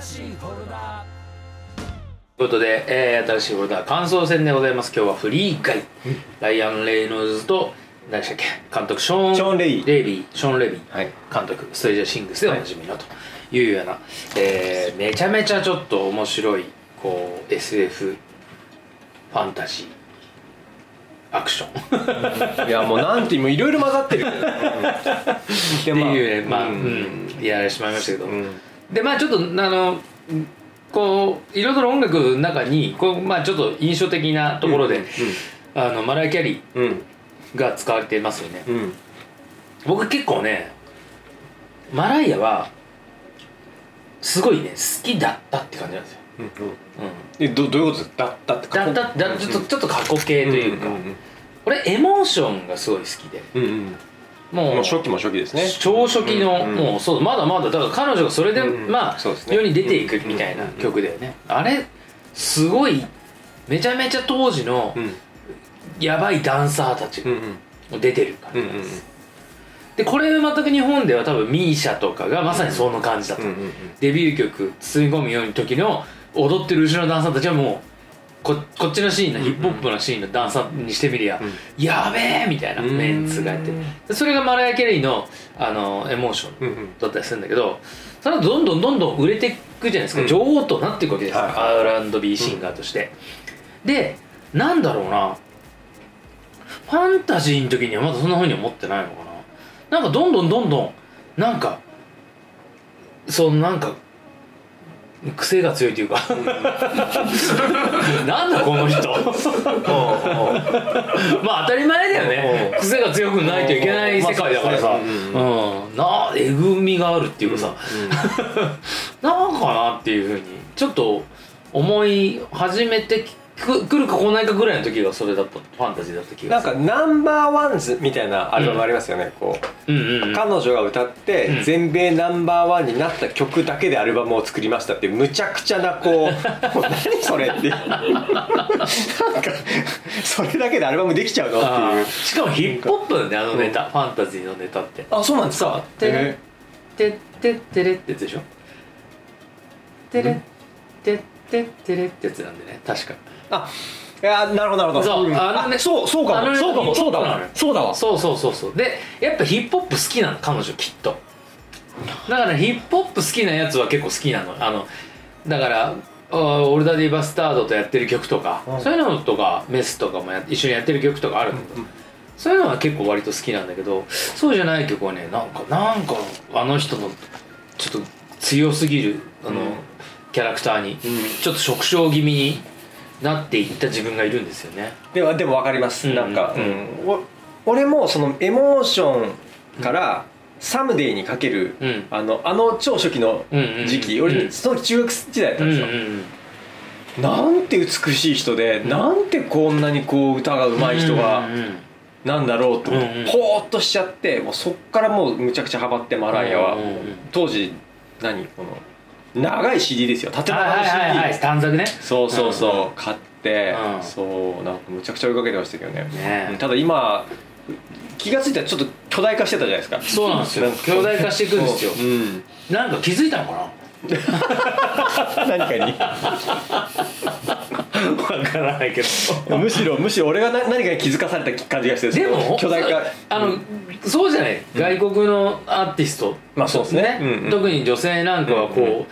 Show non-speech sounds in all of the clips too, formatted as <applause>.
新しいフォルダ。ということで、えー、新しいフォルダ感想戦でございます。今日はフリー会、ライアン・レイノルズと何でしたっけ？監督ショーン・ショーンレイ。レイビー。ショーン・レビー、はい。監督ストレージャー・シングスでおなじみのというような、えーめちゃめちゃちょっと面白いこう SF ファンタジーアクション。いやもうなんてもういろいろ混ざってるけど、う <laughs> んっていうねまあ、ううん。ん。やられてしまいましたけど、うんでまあちょっとあのこういろいろ音楽の中にこう、まあ、ちょっと印象的なところで、あのマライア・キャリーが使われてますよね、うん。僕結構ねマライアはすごいね好きだったって感じなんですよ、うんうん。どどういうことですだったってだっただちょっとちょっと過去形というか、俺エモーションがすごい好きで。うんうんもう初期も初期ですね。超初期の、うんもうそうまだまだだから彼女がそれで、まあ、世に出ていくみたいな曲だよね、あれすごいめちゃめちゃ当時のうん。やばいダンサーたちうんが出てる感じなんです、でこれ全く日本では多分 MISIA とかがまさにその感じだった、うんうんうん。デビュー曲「包み込むように」時の踊ってる後ろのダンサーたちはもうここっちのシーンのヒップホップのシーンのダンサーにしてみりゃ、うん。やべえみたいなうん。メンツがやって。でそれがマライア・キャリーのあのエモーションうんうん。だったりするんだけどそれはどんどんどんどん売れていくじゃないですか、うん。女王となっていくわけですよ、はい R&B シンガーとして、でなんだろうな。ファンタジーの時にはまだそんなふうに思ってないのかな。なんかどんどんどんどんなんかそのなんか癖が強いというか。なんだこの人。まあ当たり前だよね。うん。癖が強くないといけない世界だからさ、うん、なえぐみがあるっていうかさ、<laughs> なんかなっていうふうにちょっと思い始めてくくるか来ないかぐらいの時がそれだった。ファンタジーだった気なんがする。かナンバーワンズみたいなアルバムありますよね、こう。うんうんうん。彼女が歌ってうん。全米ナンバーワンになった曲だけでアルバムを作りましたってむちゃくちゃなこう <laughs> もう何それっていう。なんかそれだけでアルバムできちゃうのってあいう。ーしかもヒップホップだよあのネタ、ファンタジーのネタって。あそうなんですか？てれへてってってれってやつでしょ？てれてってってれってやつなんでね。確かあいやなるほどなるほど。そうん。あのねそうそうかあのねもそうかもそうだわ。そうだわ。そうそうそうそう。でやっぱヒップホップ好きなの彼女きっと。だからヒップホップ好きなやつは結構好きなの。あのだからオルダディ・バスタードとやってる曲とか、うん。そういうのとかメスとかもや一緒にやってる曲とかあるんだけど、そういうのは結構割と好きなんだけどそうじゃない曲はねなんかなんかあの人のちょっと強すぎるあの、うんキャラクターに、ちょっと縮小気味になっていった自分がいるんですよね。でもでも分かります、うん。なんか、うん。俺もそのエモーションから「サムデイ」にかける、うん。あのあの超初期のうんうんうん。時期、うん。俺その時中学時代だったうんんですよ、うんなんて美しい人で、なんてこんなにこう歌が上手い人がうんうんなんだろうと思って、うんうん。ポーっとしちゃってもうそっからもうむちゃくちゃハマってマライアは、うんうんうん。当時何この長い CD ですよ。縦長のはい CD、はいはいはい。短冊ね。そうそうそう、買って、うん。そうなんかむちゃくちゃ追いかけてましたけどね。ねうんただ今気が付いたらちょっと巨大化してたじゃないですか。そうなんですよ。巨大化していくんですよ。うん。なんか気づいたのかな？<laughs> 何かにわからないけど。むしろむしろ俺がな何かに気づかされた感じがしてでも巨大化。あの、そうじゃない。外国のアーティスト、まあそうですね。うんうん。特に女性なんかはこ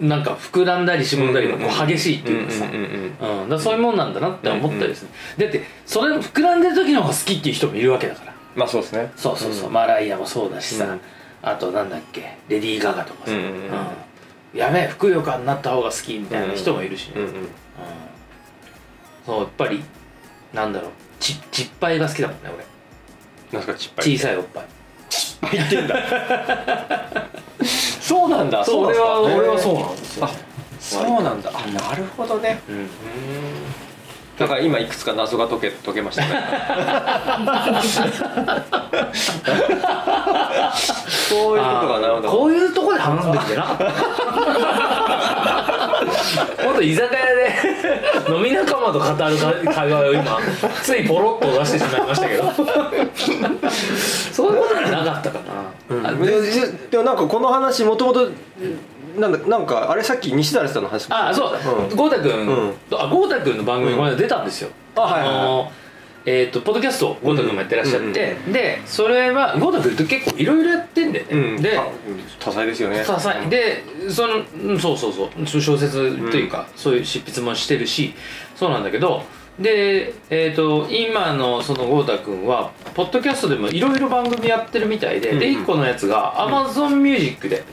う、なんか膨らんだりしぼんだりがこう激しいっていうかさ、うんうんうんうん。だそういうもんなんだなって思ったりですね、だってそれ膨らんでる時の方が好きっていう人もいるわけだから。まあそうですね。そうそうそう、ん。マライアもそうだしさ、うん。あとなんだっけ。レディー・ガガとかさ、うんうんうん。やべえふくよかになった方が好きみたいな人もいるしね、うんうん。うんそうやっぱりなんだろうちちっぱいが好きだもんね俺。なんすかちっぱい小さいおっぱい。言ってんだ。<laughs> そうなんだ。そう俺は俺はそうなんですよ。あそうなんだ。あなるほどね。うん。だから今いくつか謎が解け解けましたね。<laughs> そういうことかなるほど。こういうとこで話すべきじゃなかったもっと居酒屋で飲み仲間と語る会話を今ついポロッと出してしまいましたけど。そういうことじゃなかったかな、あででもなんかこの話もともとなんだなんかあれさっき西成さんの話もあそう。うん。豪太君うんとあ豪太君の番組うんこの間出たんですよ。あはいはいはい。のえっとポッドキャストを豪太君もやってらっしゃってでそれは豪太君って結構いろいろやってんだようん。ねであ多彩ですよね。多彩。でそのうんそうそう。そう小説というか、そういう執筆もしてるしそうなんだけどで、えー、と今のその豪太君はポッドキャストでもいろいろ番組やってるみたいで、うんうん。で1個のやつが AmazonMusic で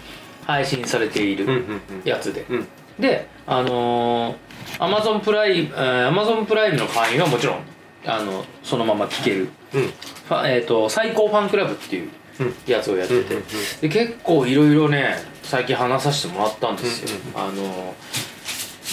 配信されているうんうんうん。やつで、うん。であのー、Amazon プライム、えー、Amazon プライムの会員はもちろんあのそのまま聞ける、うん。えー、と最高ファンクラブっていううん。やつをやってて、うんうんうん。で結構いろいろね最近話させてもらったんですよ、うんあの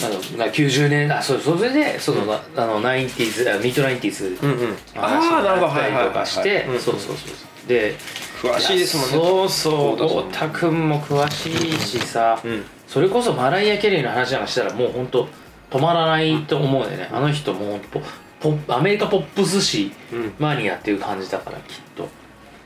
なんだろうな90年あそうそれでその、なあの 90s あミッド 90s うんうん。話をああなるほど。やったりとかしてそうそうそうそう。で詳しいですもんね。そうそう豪豪太さん太君も詳しいしさ、うん。それこそマライア・キャリーの話なんかしたらもう本当止まらないと思うんだよねあの人もうポポッアメリカポップス誌うん。マニアっていう感じだからきっと。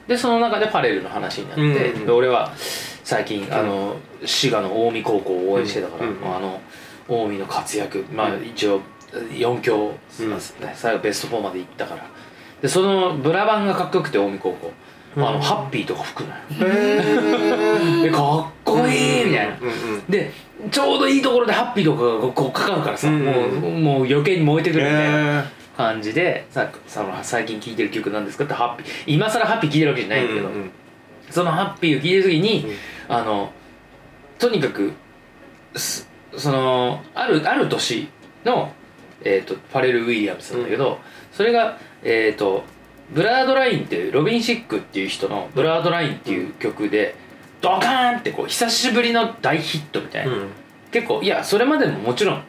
でその中でパレルの話になって、うんうんうん。で俺は最近あの滋賀の近江高校を応援してたから、うんうん。あの近江の活躍まあ一応4強、うん。最後ベスト4まで行ったから。でそのブラバンがかっこよくて近江高校、あのハッピーとか吹くのよ。<laughs> かっこいいみたいな、でちょうどいいところでハッピーとかがこうかかるからさ、うんもうもう余計に燃えてくるみたいな。へ感じでさその最近聴いてる曲なんですかってハッピー今更ハッピー聴いてるわけじゃないんだけど、うんうんそのハッピーを聴いてる時に、うん。あのとにかくすそのあるある年の、えー、とファレル・ウィリアムスなんだけど、それがえっ、と Blurred Lines っていうロビン・シックっていう人の「Blurred Lines」っていう曲でドカーンってこう久しぶりの大ヒットみたいな、うん。結構いやそれまでももちろん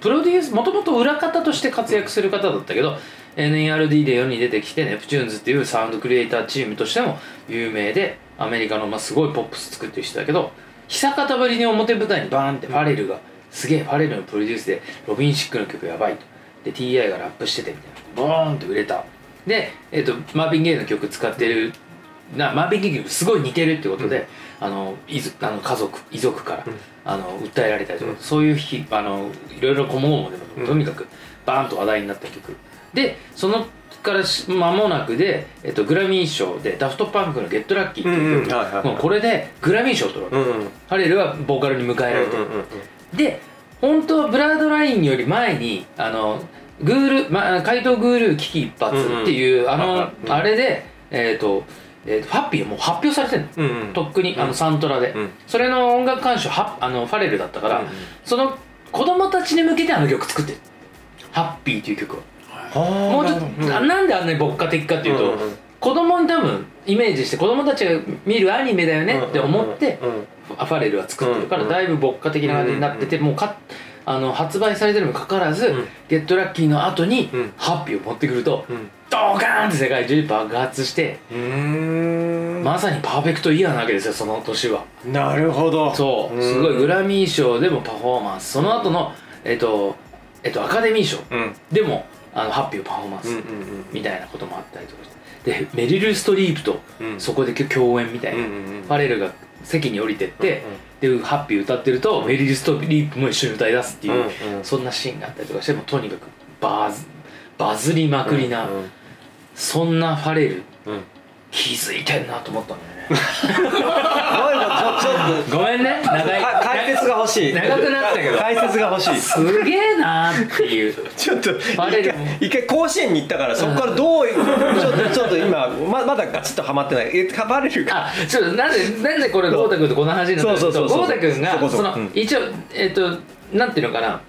プロデュースもともと裏方として活躍する方だったけど NERD で世に出てきてネプチューンズっていうサウンドクリエイターチームとしても有名でアメリカのまあすごいポップス作ってる人だけど久方ぶりに表舞台にバーンってファレルがすげえファレルのプロデュースでロビン・シックの曲やばいと。で TI がラップしててみたいな。ボーンって売れた。で、えっとマービン・ゲイの曲使ってるなマービン・ゲイの曲すごい似てるってことで、あのいずあの家族遺族から、あの訴えられたりとか、うん。そういう日あのいろいろこもごもでとにかくバーンと話題になった曲。でそれからし間もなくで、えっと、グラミー賞でダフトパンクの「Get Lucky っていう曲、うんうん。これでグラミー賞を取るわけ、うんうん。ファレルはボーカルに迎えられて、うんうんうんで本当は Blurred Lines より前にあのグルー、ま、怪盗グルー危機一発っていう、あの、うん。あれでえっ、と,、えーとファッピーはもう発表されてるの、うんうん。とっくにあのサントラで、うん。それの音楽監修はあのファレルだったから、うんその子供たちに向けてあの曲作ってる「ハッピー」という曲を。はあもうちょっと、うなんであんなに牧歌的かっていうと、うんうん。子供に多分イメージして子供たちが見るアニメだよねって思って、うんうんファレルは作ってるから、うんだいぶ牧歌的な感じになってて、もうかあの発売されてるにもかかわらず、うん。ゲットラッキーの後に、うん。ハッピーを持ってくると、うん。ドーカーンって世界中に爆発して、うー。んまさにパーフェクトイヤーなわけですよその年は。なるほど。そう、ん。すごいグラミー賞でもパフォーマンス。その後のえっとえっとアカデミー賞うん。でもあのハッピーをパフォーマンス、うんうんみたいなこともあったりとかして。でメリル・ストリープとうん。そこで共演みたいな、うんうんうん。ファレルが席に降りてって、うんでハッピー歌ってると、メリル・ストリープも一緒に歌い出すっていう、うんうん。そんなシーンがあったりとかしてもとにかくバズバズりまくりな、うん。そんなファレルうん。気づいてんなと思ったんだよね <laughs> っとごめんね。長い。か解説が欲しい。長くなったけど。解説が欲しい。すげえなーっていう。ちょっとバレる。一回一回甲子園に行ったからそこからどうちょっとちょっと今ままだガチッとはまってない。えかバレるか？あちょっとなんでなんでこれ豪太君とこの話になったかというとそうそうそうそう。豪太君がそこそそのこうん一応えっとなんていうのかな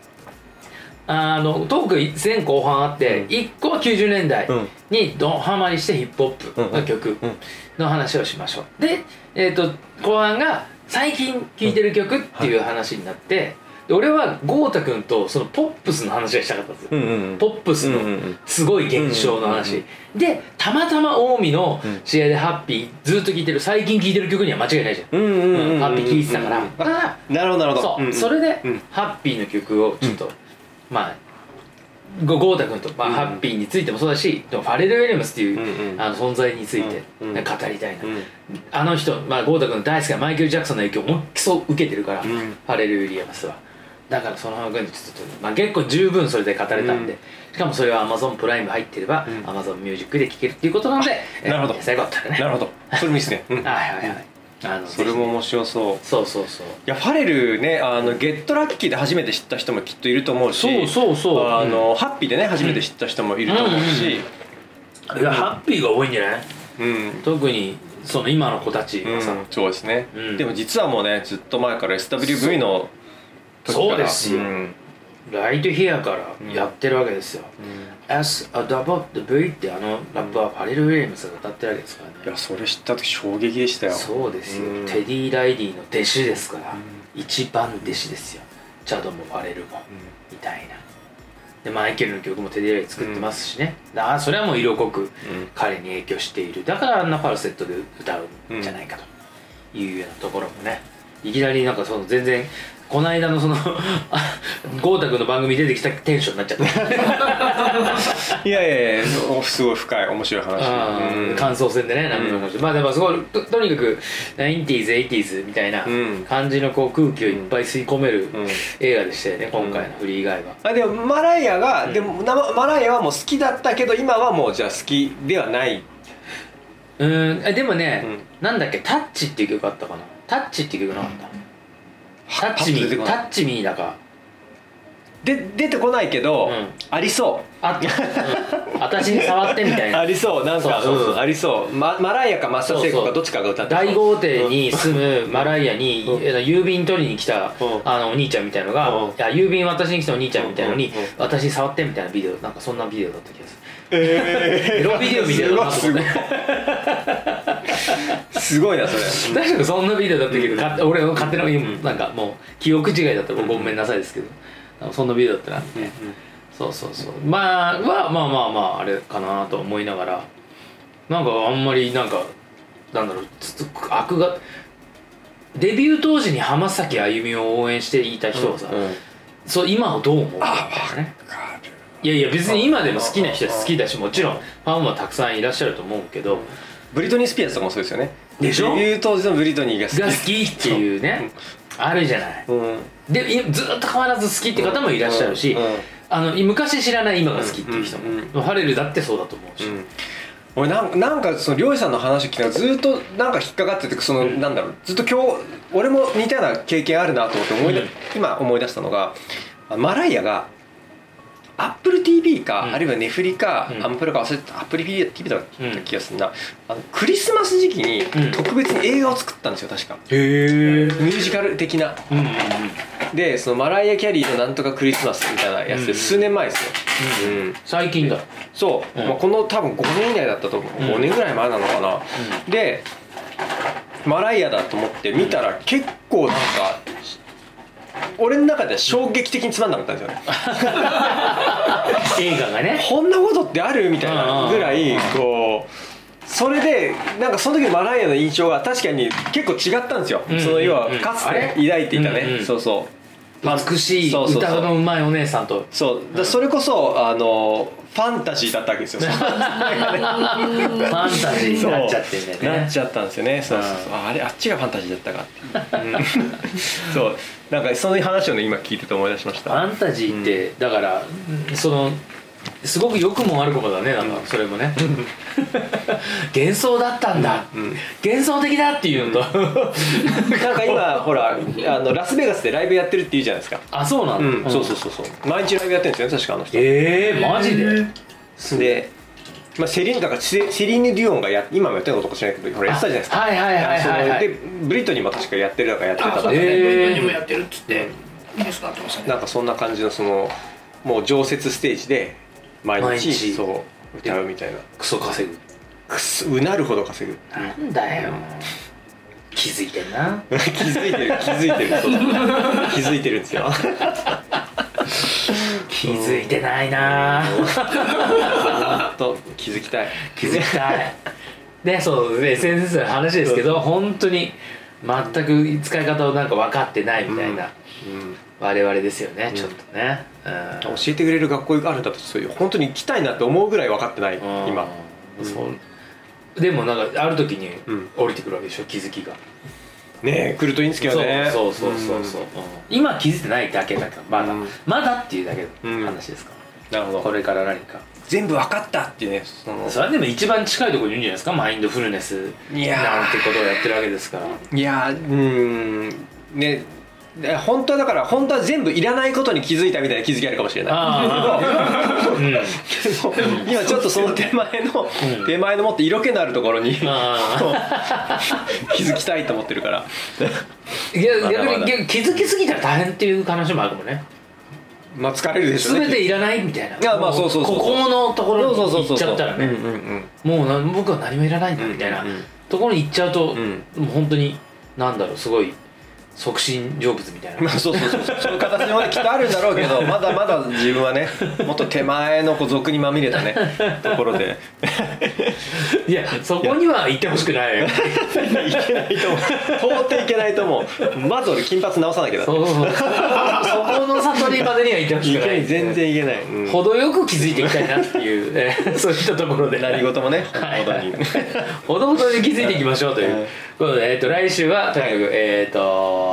あのトーク前後半あって、うん。1個は90年代うん。にドハマりしてヒップホップの曲うんの話をしましょう。で、えっと後半が最近聴いてる曲っていう話になって、で俺は豪太君とそのポップスの話がしたかったんですよ、うんうんうん。ポップスのうんうんうん。すごい現象の話、うんでたまたま近江のうん。試合でハッピーずっと聴いてる最近聴いてる曲には間違いないじゃん、うんうんうんうんハッピー聴いてたから、なるほどなるほど。そう、んんそれで、うんハッピーの曲をちょっと、まあゴゴータ君と、まあうん。ハッピーについてもそうだしでもファレル・ウィリアムスっていう、あの存在について、語りたいな、うん。あの人、まあ、ゴータ君大好きなマイケル・ジャクソンの影響を思いっきそう受けてるから、うん。ファレル・ウィリアムスは。だからその辺でちょっと、まあ、結構十分それで語れたんで、うん。しかもそれは Amazon プライム入ってれば、うん。Amazon ミュージックで聴けるっていうことなのでえなるほど。最後だったらねなるほど。それもいいですね、うん、<laughs> はいはいはいあのそれも面白そういそうそう。そうやファレルねあのゲットラッキーで初めて知った人もきっといると思うしそうそうそう。あの、ハッピーでね初めて知った人もいると思うし。いやハッピーが多いんじゃない？うん、特にその今の子たちうんがさ、そうですね、うん。でも実はもうねずっと前から SWV の時から。そうですよ。んライトヒアからやってるわけですよ、S a double the V ってあのラップはファレル・ウィリアムスが歌ってるわけですからね。いやそれ知った時衝撃でしたよ。そうですよ、うん。テディ・ライリーの弟子ですから、一番弟子ですよ。チャドもファレルも、みたいな。でマイケルの曲もテディ・ライリー作ってますしね、だからそれはもう色濃く彼に影響している。だからあんなファルセットで歌うんじゃないかというようなところもね。いきなりなんかその全然この間のそのあ豪太君の番組に出てきたテンションになっちゃって <laughs> いやいやいやおすごい深い面白い話。感想戦でねなんかまあでもすごいととにかく 90s、80s みたいなうん。感じのこう空気をいっぱい吸い込めるうん。映画でしたよね今回のフリー以外は。あでもマライアが、でもなマライアはもう好きだったけど今はもうじゃあ好きではない。うん。えでもね、うなんだっけ「タッチ」っていう曲あったかな「タッチ」っていう曲なかった、タッチミータッチミーだかで出てこないけど、うん。ありそあった、うん、私に触ってみたいありそう。なんかそうそうそう。うんありそう、ま、マライアかマスターセイコかどっちかが歌って大豪邸に住むマライアに、うん。え郵便取りに来た、うん。あのお兄ちゃんみたいのが、うん。いや郵便渡しに来たお兄ちゃんみたいのに、うん。うん。私に触ってみたいなビデオなんかそんなビデオだった気がする。えエロビデオみたいなと思って。ーすごい。なそれ。確かにそんなビデオだったけど、か俺の勝手ななんかもう記憶違いだったらごめんなさいですけど、そんなビデオだったなって、そうそうそう。まあはまあまあまああれかなと思いながら。なんかあんまりなんかなんだろうつつ悪がデビュー当時に浜崎あゆみを応援していた人はさ、うんそう今はどう思うかねいやいや別に今でも好きな人は好きだしもちろんファンはたくさんいらっしゃると思うけど。ブリトニー・スピアーズとかもそうですよね。でしょ？デビュー当時のブリトニーが好き。が好きっていうねあるじゃない。うん。でいずっと変わらず好きって方もいらっしゃるし、うん。うん。あの昔知らない今が好きっていう人も、うん。うん。ファレルだってそうだと思うし、うん。俺なんなんかその漁師さんの話聞きながらずっとなんか引っかかっててその、なんだろう。ずっと今日俺も似たような経験あるなと思って思い出、うん。今思い出したのがあマライアが AppleTV か、うん。あるいはネフリか、うん。アンプルか忘れてた。AppleTV だった気がするな、あのクリスマス時期にうん。特別に映画を作ったんですよ確か、へえミュージカル的な。うんうんうん。でそのマライア・キャリーのなんとかクリスマスみたいなやつうん。で数年前ですよ、うん最近だ。そう、うん。まあ、この多分5年以内だったと思う、うん。5年ぐらい前なのかな、でマライアだと思って見たら結構なんか俺の中では衝撃的につまんなかったんですよね。<laughs> 映画がね。こんなことってあるみたいなぐらいこうそれでなんかその時のマライアの印象が確かに結構違ったんですよ、うんその要はうんかつて抱いていたね、うんうん。そうそう美しい歌のうまいお姉さんと。そう。だそれこそあのファンタジーだったわけですよ。<laughs> ファンタジーになっちゃってんだよね。なっちゃったんですよね。そうそうそう。ああれあっちがファンタジーだったかって。いう、うんそう。なんかその話をね今聞いてて思い出しました。ファンタジーって、だからそのすごく良くも悪くもだねなんかそれもね。<laughs> 幻想だったんだ、うん。幻想的だっていうのと、なんか今 <laughs> ほらあのラスベガスでライブやってるって言うじゃないですか。あそうなんだ、うん、そうそうそうそう。毎日ライブやってるんですよね確かあの人。ええー、マジで？で、まあ、セリーヌだからセセリーヌ・デュオンがや今もやってるのかもしれないけどほらやってたじゃないですか。はいはいはいはいはい。でブリトニーも確かやってるだからやってたから、えー。ブリトニーもやってるっつってニュースになってました。ねなんかそんな感じのそのもう常設ステージで毎日そう歌うみたいな。クソ稼ぐ。くすうなるほど稼ぐ。なんだよ。気づいてんな。<laughs> 気づいてる気づいてる。そう。気づいてるんですよ。気づいてないな。ほん。と気づきたい気づきたいでそう SNS の話ですけど本当に全く使い方をなんか分かってないみたいな、うん我々ですよねちょっとね。うん。教えてくれる学校があるんだとそういう本当に行きたいなって思うぐらい分かってないうん。今。そう。でもなんかある時にうん。降りてくるわけでしょ気づきが。ねえ来るといいんですけどね。そうそうそうそうそう、うん。今気づいてないだけだからまだ、うん。まだっていうだけうん。の話ですかなるほど。らこれから何か。全部分かったっていうねその。それでも一番近いところにいるんじゃないですか？マインドフルネスなんてことをやってるわけですから。いやーうーん。ねで本当はだから本当は全部いらないことに気づいたみたいな気づきあるかもしれない。けど今ちょっとその手前の、うん。手前のもっと色気のあるところにあ <laughs> 気づきたいと思ってるから。いやまだまだ。逆に気づきすぎたら大変っていう話もあるかもね。まあ疲れるでしょうね。全ていらないみたいな。いやまあそうそうそうここのところそうそうそうそう。に行っちゃったらね。もうな僕は何もいらないんだみたいなうんうんうん。ところに行っちゃうと、うん。もう本当になんだろうすごい促進成仏みたいな。まあそうそうそう。そうそういう形もねきっとあるんだろうけど <laughs> まだまだ自分はねもっと手前のこう俗にまみれたね <laughs> ところで。いやそこには行ってほしくない。よいけないと思う。到底いけないと思う。まず俺金髪直さなきゃだそうそう。そうそこの悟りまでには行ってほしくなないい全然いけない、うん。程よく気づいていきたいなっていう、えーそういったところで。何事もねはい。本当にほどほどに気づいていきましょうというはい。ことで、えー、と来週はとにかく、えー、と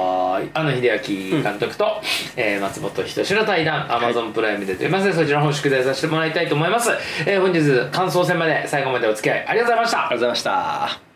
庵野秀明監督と、えー松本人志の対談 Amazon プライムで出ますのでそちらの方宿題させてもらい。たいと思います、えー本日感想戦まで最後までお付き合いありがとうございましたありがとうございました